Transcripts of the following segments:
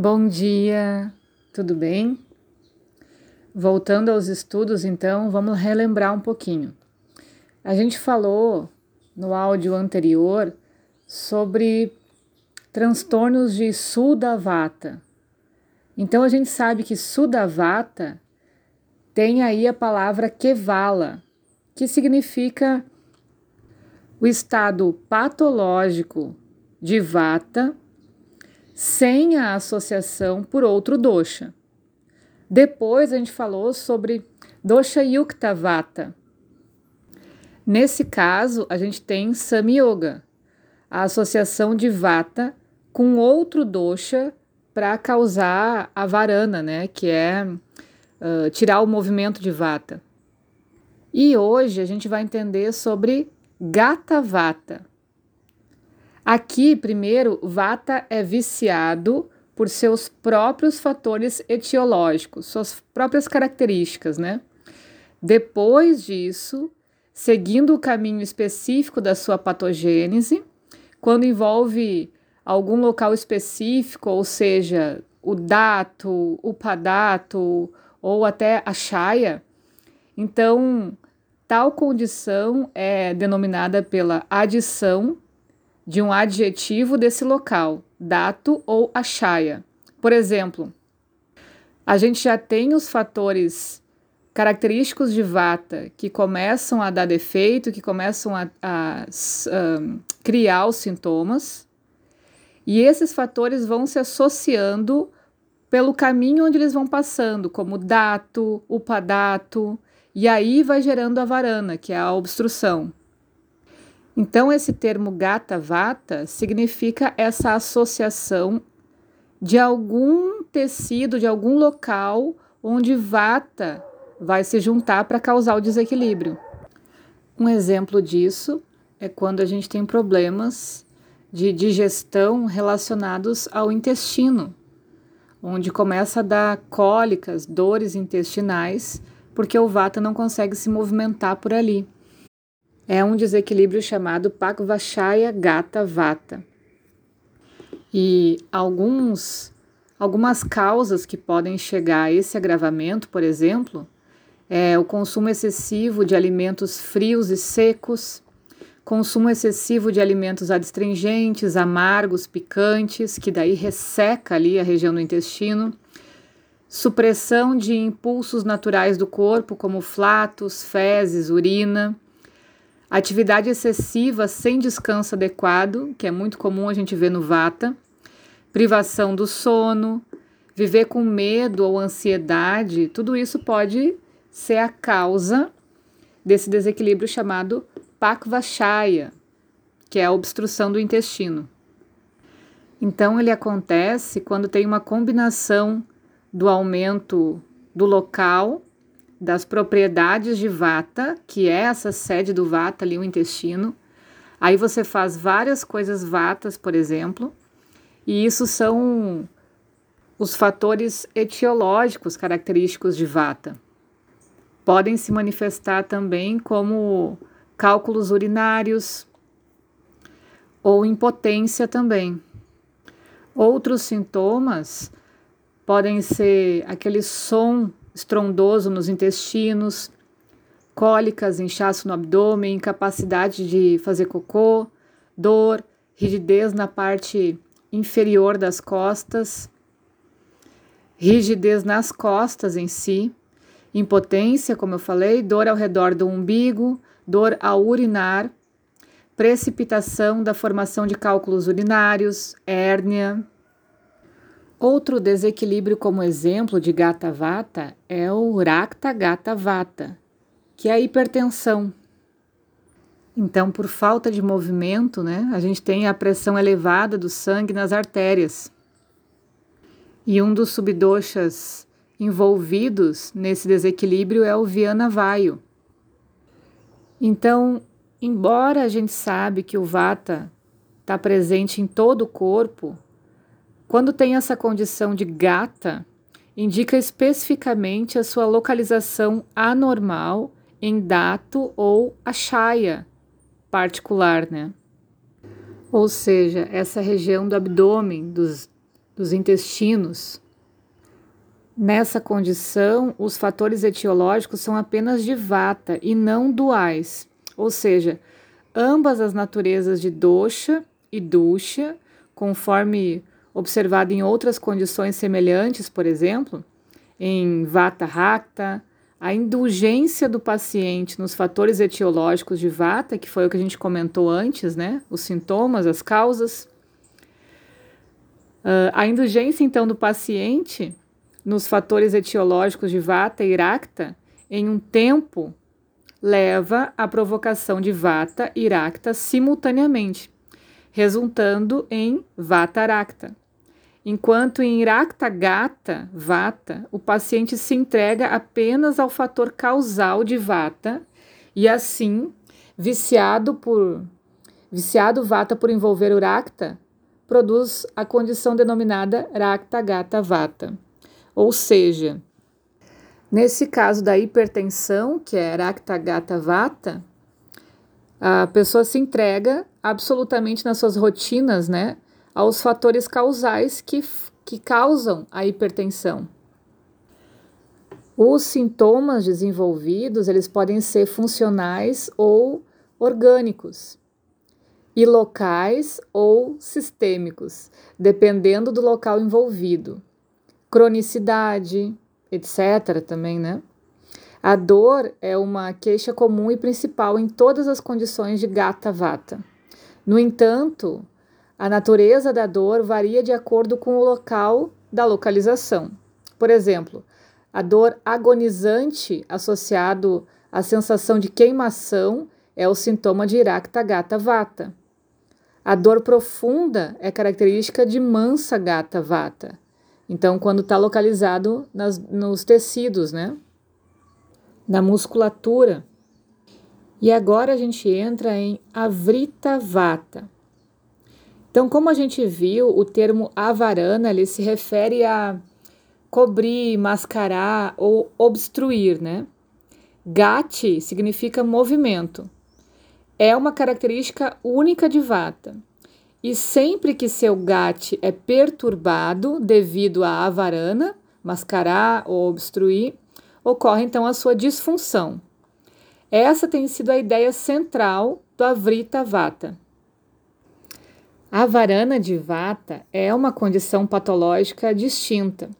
Bom dia, tudo bem? Voltando aos estudos, então, vamos relembrar um pouquinho. A gente falou no áudio anterior sobre transtornos de Sudavata. Então, a gente sabe que Sudavata tem aí a palavra Kevala, que significa o estado patológico de Vata sem a associação por outro dosha. Depois a gente falou sobre dosha yukta vata. Nesse caso, a gente tem samyoga, a associação de vata com outro dosha para causar a varana, né, que é uh, tirar o movimento de vata. E hoje a gente vai entender sobre gata vata. Aqui, primeiro, Vata é viciado por seus próprios fatores etiológicos, suas próprias características, né? Depois disso, seguindo o caminho específico da sua patogênese, quando envolve algum local específico, ou seja, o dato, o padato ou até a chaia, então tal condição é denominada pela adição de um adjetivo desse local, dato ou achaya. Por exemplo, a gente já tem os fatores característicos de vata que começam a dar defeito, que começam a, a, a criar os sintomas, e esses fatores vão se associando pelo caminho onde eles vão passando, como dato, upadato, e aí vai gerando a varana, que é a obstrução. Então, esse termo gata vata significa essa associação de algum tecido, de algum local onde vata vai se juntar para causar o desequilíbrio. Um exemplo disso é quando a gente tem problemas de digestão relacionados ao intestino, onde começa a dar cólicas, dores intestinais, porque o vata não consegue se movimentar por ali é um desequilíbrio chamado Pakvachaya Gata Vata. E alguns, algumas causas que podem chegar a esse agravamento, por exemplo, é o consumo excessivo de alimentos frios e secos, consumo excessivo de alimentos adstringentes, amargos, picantes, que daí resseca ali a região do intestino, supressão de impulsos naturais do corpo, como flatos, fezes, urina, Atividade excessiva sem descanso adequado, que é muito comum a gente ver no Vata. Privação do sono, viver com medo ou ansiedade, tudo isso pode ser a causa desse desequilíbrio chamado Pakvachaya, que é a obstrução do intestino. Então, ele acontece quando tem uma combinação do aumento do local das propriedades de vata, que é essa sede do vata ali, o intestino. Aí você faz várias coisas vatas, por exemplo, e isso são os fatores etiológicos característicos de vata. Podem se manifestar também como cálculos urinários ou impotência também. Outros sintomas podem ser aquele som estrondoso nos intestinos, cólicas, inchaço no abdômen, incapacidade de fazer cocô, dor, rigidez na parte inferior das costas, rigidez nas costas em si, impotência, como eu falei, dor ao redor do umbigo, dor ao urinar, precipitação da formação de cálculos urinários, hérnia, Outro desequilíbrio como exemplo de gata vata é o rakta gata vata, que é a hipertensão. Então, por falta de movimento, né, a gente tem a pressão elevada do sangue nas artérias. E um dos subdoshas envolvidos nesse desequilíbrio é o Viana Vaio. Então, embora a gente sabe que o Vata está presente em todo o corpo, quando tem essa condição de gata, indica especificamente a sua localização anormal em dato ou achaia particular, né? Ou seja, essa região do abdômen, dos, dos intestinos. Nessa condição, os fatores etiológicos são apenas de vata e não duais, ou seja, ambas as naturezas de dosha e dusha, conforme observado em outras condições semelhantes, por exemplo, em vata rakta, a indulgência do paciente nos fatores etiológicos de vata, que foi o que a gente comentou antes, né? Os sintomas, as causas. Uh, a indulgência, então, do paciente nos fatores etiológicos de vata e racta em um tempo leva à provocação de vata e racta simultaneamente, resultando em vata racta. Enquanto em Irakta Gata Vata, o paciente se entrega apenas ao fator causal de Vata e assim, viciado por viciado Vata por envolver o Rakta, produz a condição denominada Rakta Gata Vata. Ou seja, nesse caso da hipertensão, que é Rakta Gata Vata, a pessoa se entrega absolutamente nas suas rotinas, né? aos fatores causais que, que causam a hipertensão. Os sintomas desenvolvidos, eles podem ser funcionais ou orgânicos, e locais ou sistêmicos, dependendo do local envolvido. Cronicidade, etc. também, né? A dor é uma queixa comum e principal em todas as condições de gata-vata. No entanto, a natureza da dor varia de acordo com o local da localização. Por exemplo, a dor agonizante associado à sensação de queimação é o sintoma de Irakta Gata Vata. A dor profunda é característica de Mansa Gata Vata. Então, quando está localizado nas, nos tecidos, né? Na musculatura. E agora a gente entra em Avrita Vata. Então, como a gente viu, o termo avarana ele se refere a cobrir, mascarar ou obstruir, né? Gati significa movimento. É uma característica única de vata. E sempre que seu gati é perturbado devido à avarana, mascarar ou obstruir, ocorre então a sua disfunção. Essa tem sido a ideia central do Avrita Vata. A varana de vata é uma condição patológica distinta,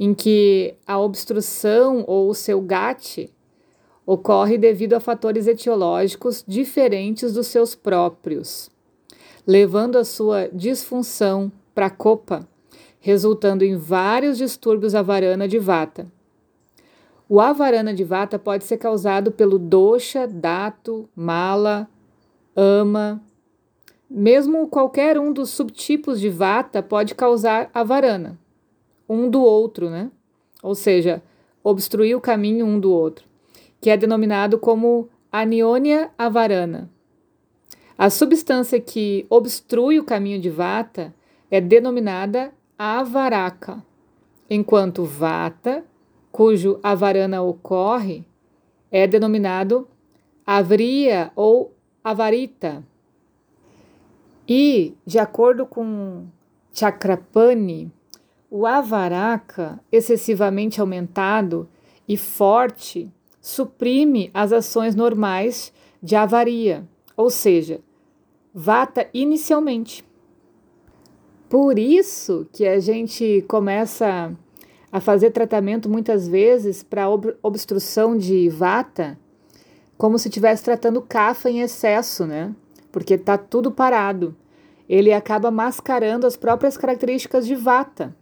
em que a obstrução ou o seu GAT ocorre devido a fatores etiológicos diferentes dos seus próprios, levando a sua disfunção para a copa, resultando em vários distúrbios avarana de vata. O avarana de vata pode ser causado pelo dosha, dato, mala, ama, mesmo qualquer um dos subtipos de vata pode causar a varana, um do outro, né? Ou seja, obstruir o caminho um do outro, que é denominado como aniônia avarana. A substância que obstrui o caminho de vata é denominada avaraka, enquanto vata, cujo avarana ocorre, é denominado avriya ou avarita. E, de acordo com Chakrapani, o avaraka excessivamente aumentado e forte suprime as ações normais de avaria, ou seja, vata inicialmente. Por isso que a gente começa a fazer tratamento muitas vezes para obstrução de vata, como se estivesse tratando cafa em excesso, né? porque está tudo parado. Ele acaba mascarando as próprias características de vata.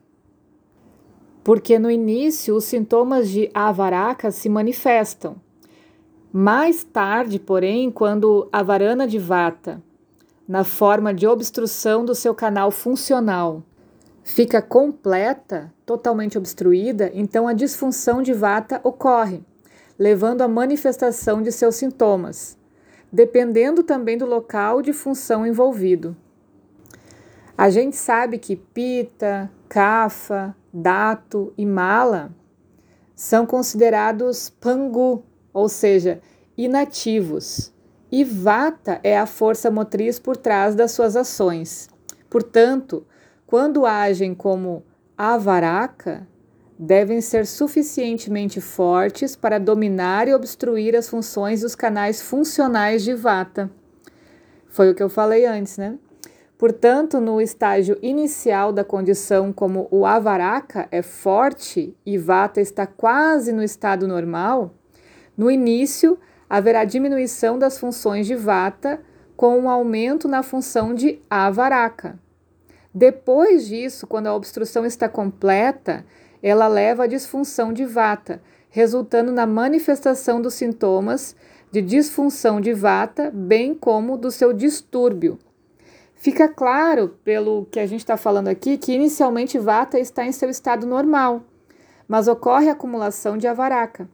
Porque no início os sintomas de avaraka se manifestam. Mais tarde, porém, quando a varana de vata, na forma de obstrução do seu canal funcional, fica completa, totalmente obstruída, então a disfunção de vata ocorre, levando à manifestação de seus sintomas dependendo também do local de função envolvido. A gente sabe que pita, kafa, dato e mala são considerados pangu, ou seja, inativos, e vata é a força motriz por trás das suas ações. Portanto, quando agem como avaraka, devem ser suficientemente fortes para dominar e obstruir as funções dos canais funcionais de vata. Foi o que eu falei antes, né? Portanto, no estágio inicial da condição, como o avaraka é forte e vata está quase no estado normal, no início haverá diminuição das funções de vata com um aumento na função de avaraka. Depois disso, quando a obstrução está completa, ela leva à disfunção de vata, resultando na manifestação dos sintomas de disfunção de vata, bem como do seu distúrbio. Fica claro, pelo que a gente está falando aqui, que inicialmente vata está em seu estado normal, mas ocorre acumulação de avaraka.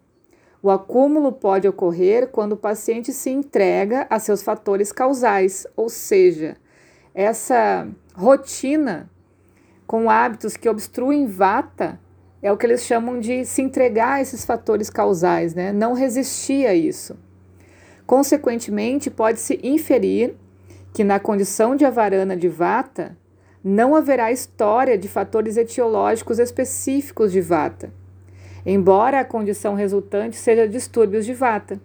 O acúmulo pode ocorrer quando o paciente se entrega a seus fatores causais, ou seja, essa rotina com hábitos que obstruem vata é o que eles chamam de se entregar a esses fatores causais, né? Não resistir a isso. Consequentemente, pode-se inferir que na condição de avarana de vata não haverá história de fatores etiológicos específicos de vata, embora a condição resultante seja distúrbios de vata.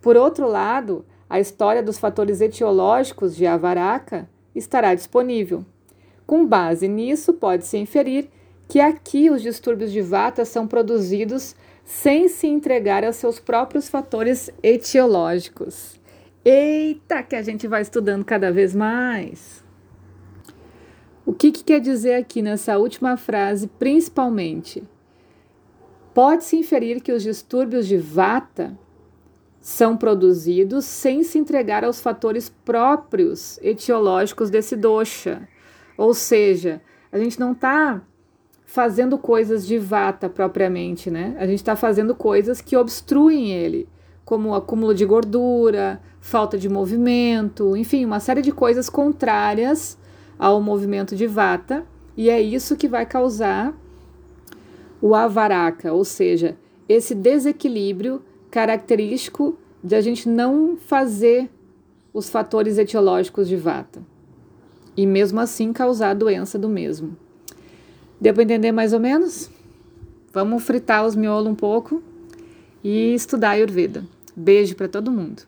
Por outro lado, a história dos fatores etiológicos de avaraka estará disponível. Com base nisso, pode-se inferir que aqui os distúrbios de vata são produzidos sem se entregar aos seus próprios fatores etiológicos. Eita, que a gente vai estudando cada vez mais. O que, que quer dizer aqui nessa última frase, principalmente? Pode-se inferir que os distúrbios de vata são produzidos sem se entregar aos fatores próprios etiológicos desse dosha. Ou seja, a gente não está fazendo coisas de vata propriamente, né? A gente está fazendo coisas que obstruem ele, como acúmulo de gordura, falta de movimento, enfim, uma série de coisas contrárias ao movimento de vata, e é isso que vai causar o avaraka, ou seja, esse desequilíbrio característico de a gente não fazer os fatores etiológicos de vata e mesmo assim causar a doença do mesmo. Deu para entender mais ou menos? Vamos fritar os miolos um pouco e estudar Ayurveda. Beijo para todo mundo.